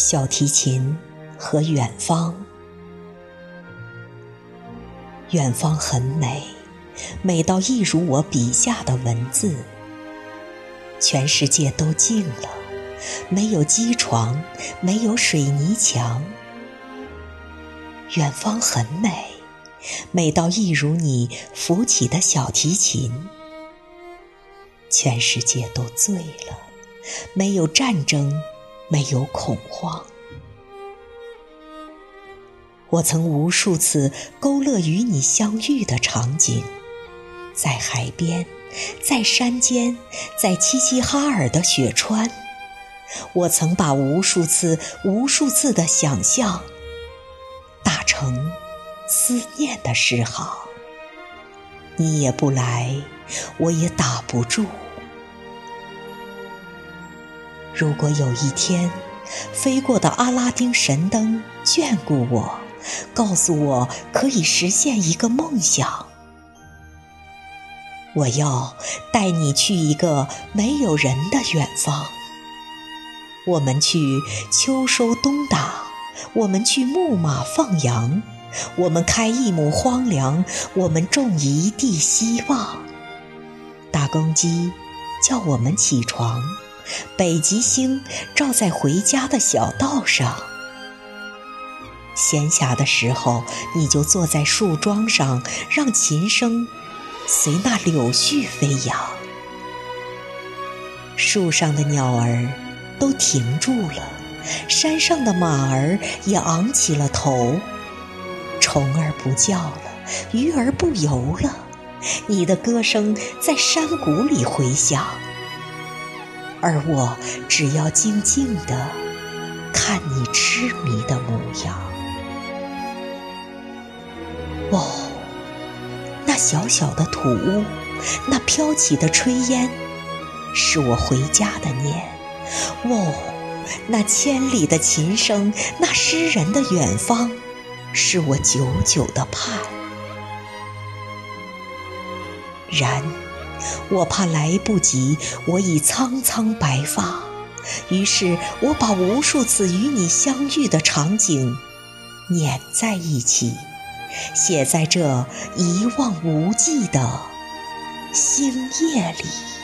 小提琴和远方，远方很美，美到一如我笔下的文字。全世界都静了，没有机床，没有水泥墙。远方很美，美到一如你扶起的小提琴。全世界都醉了，没有战争。没有恐慌。我曾无数次勾勒与你相遇的场景，在海边，在山间，在齐齐哈尔的雪川。我曾把无数次、无数次的想象打成思念的诗行。你也不来，我也打不住。如果有一天，飞过的阿拉丁神灯眷顾我，告诉我可以实现一个梦想，我要带你去一个没有人的远方。我们去秋收冬打，我们去牧马放羊，我们开一亩荒凉，我们种一地希望。大公鸡叫我们起床。北极星照在回家的小道上，闲暇的时候，你就坐在树桩上，让琴声随那柳絮飞扬。树上的鸟儿都停住了，山上的马儿也昂起了头，虫儿不叫了，鱼儿不游了，你的歌声在山谷里回响。而我只要静静地看你痴迷的模样。哦，那小小的土屋，那飘起的炊烟，是我回家的念。哦，那千里的琴声，那诗人的远方，是我久久的盼。然。我怕来不及，我已苍苍白发。于是我把无数次与你相遇的场景碾在一起，写在这一望无际的星夜里。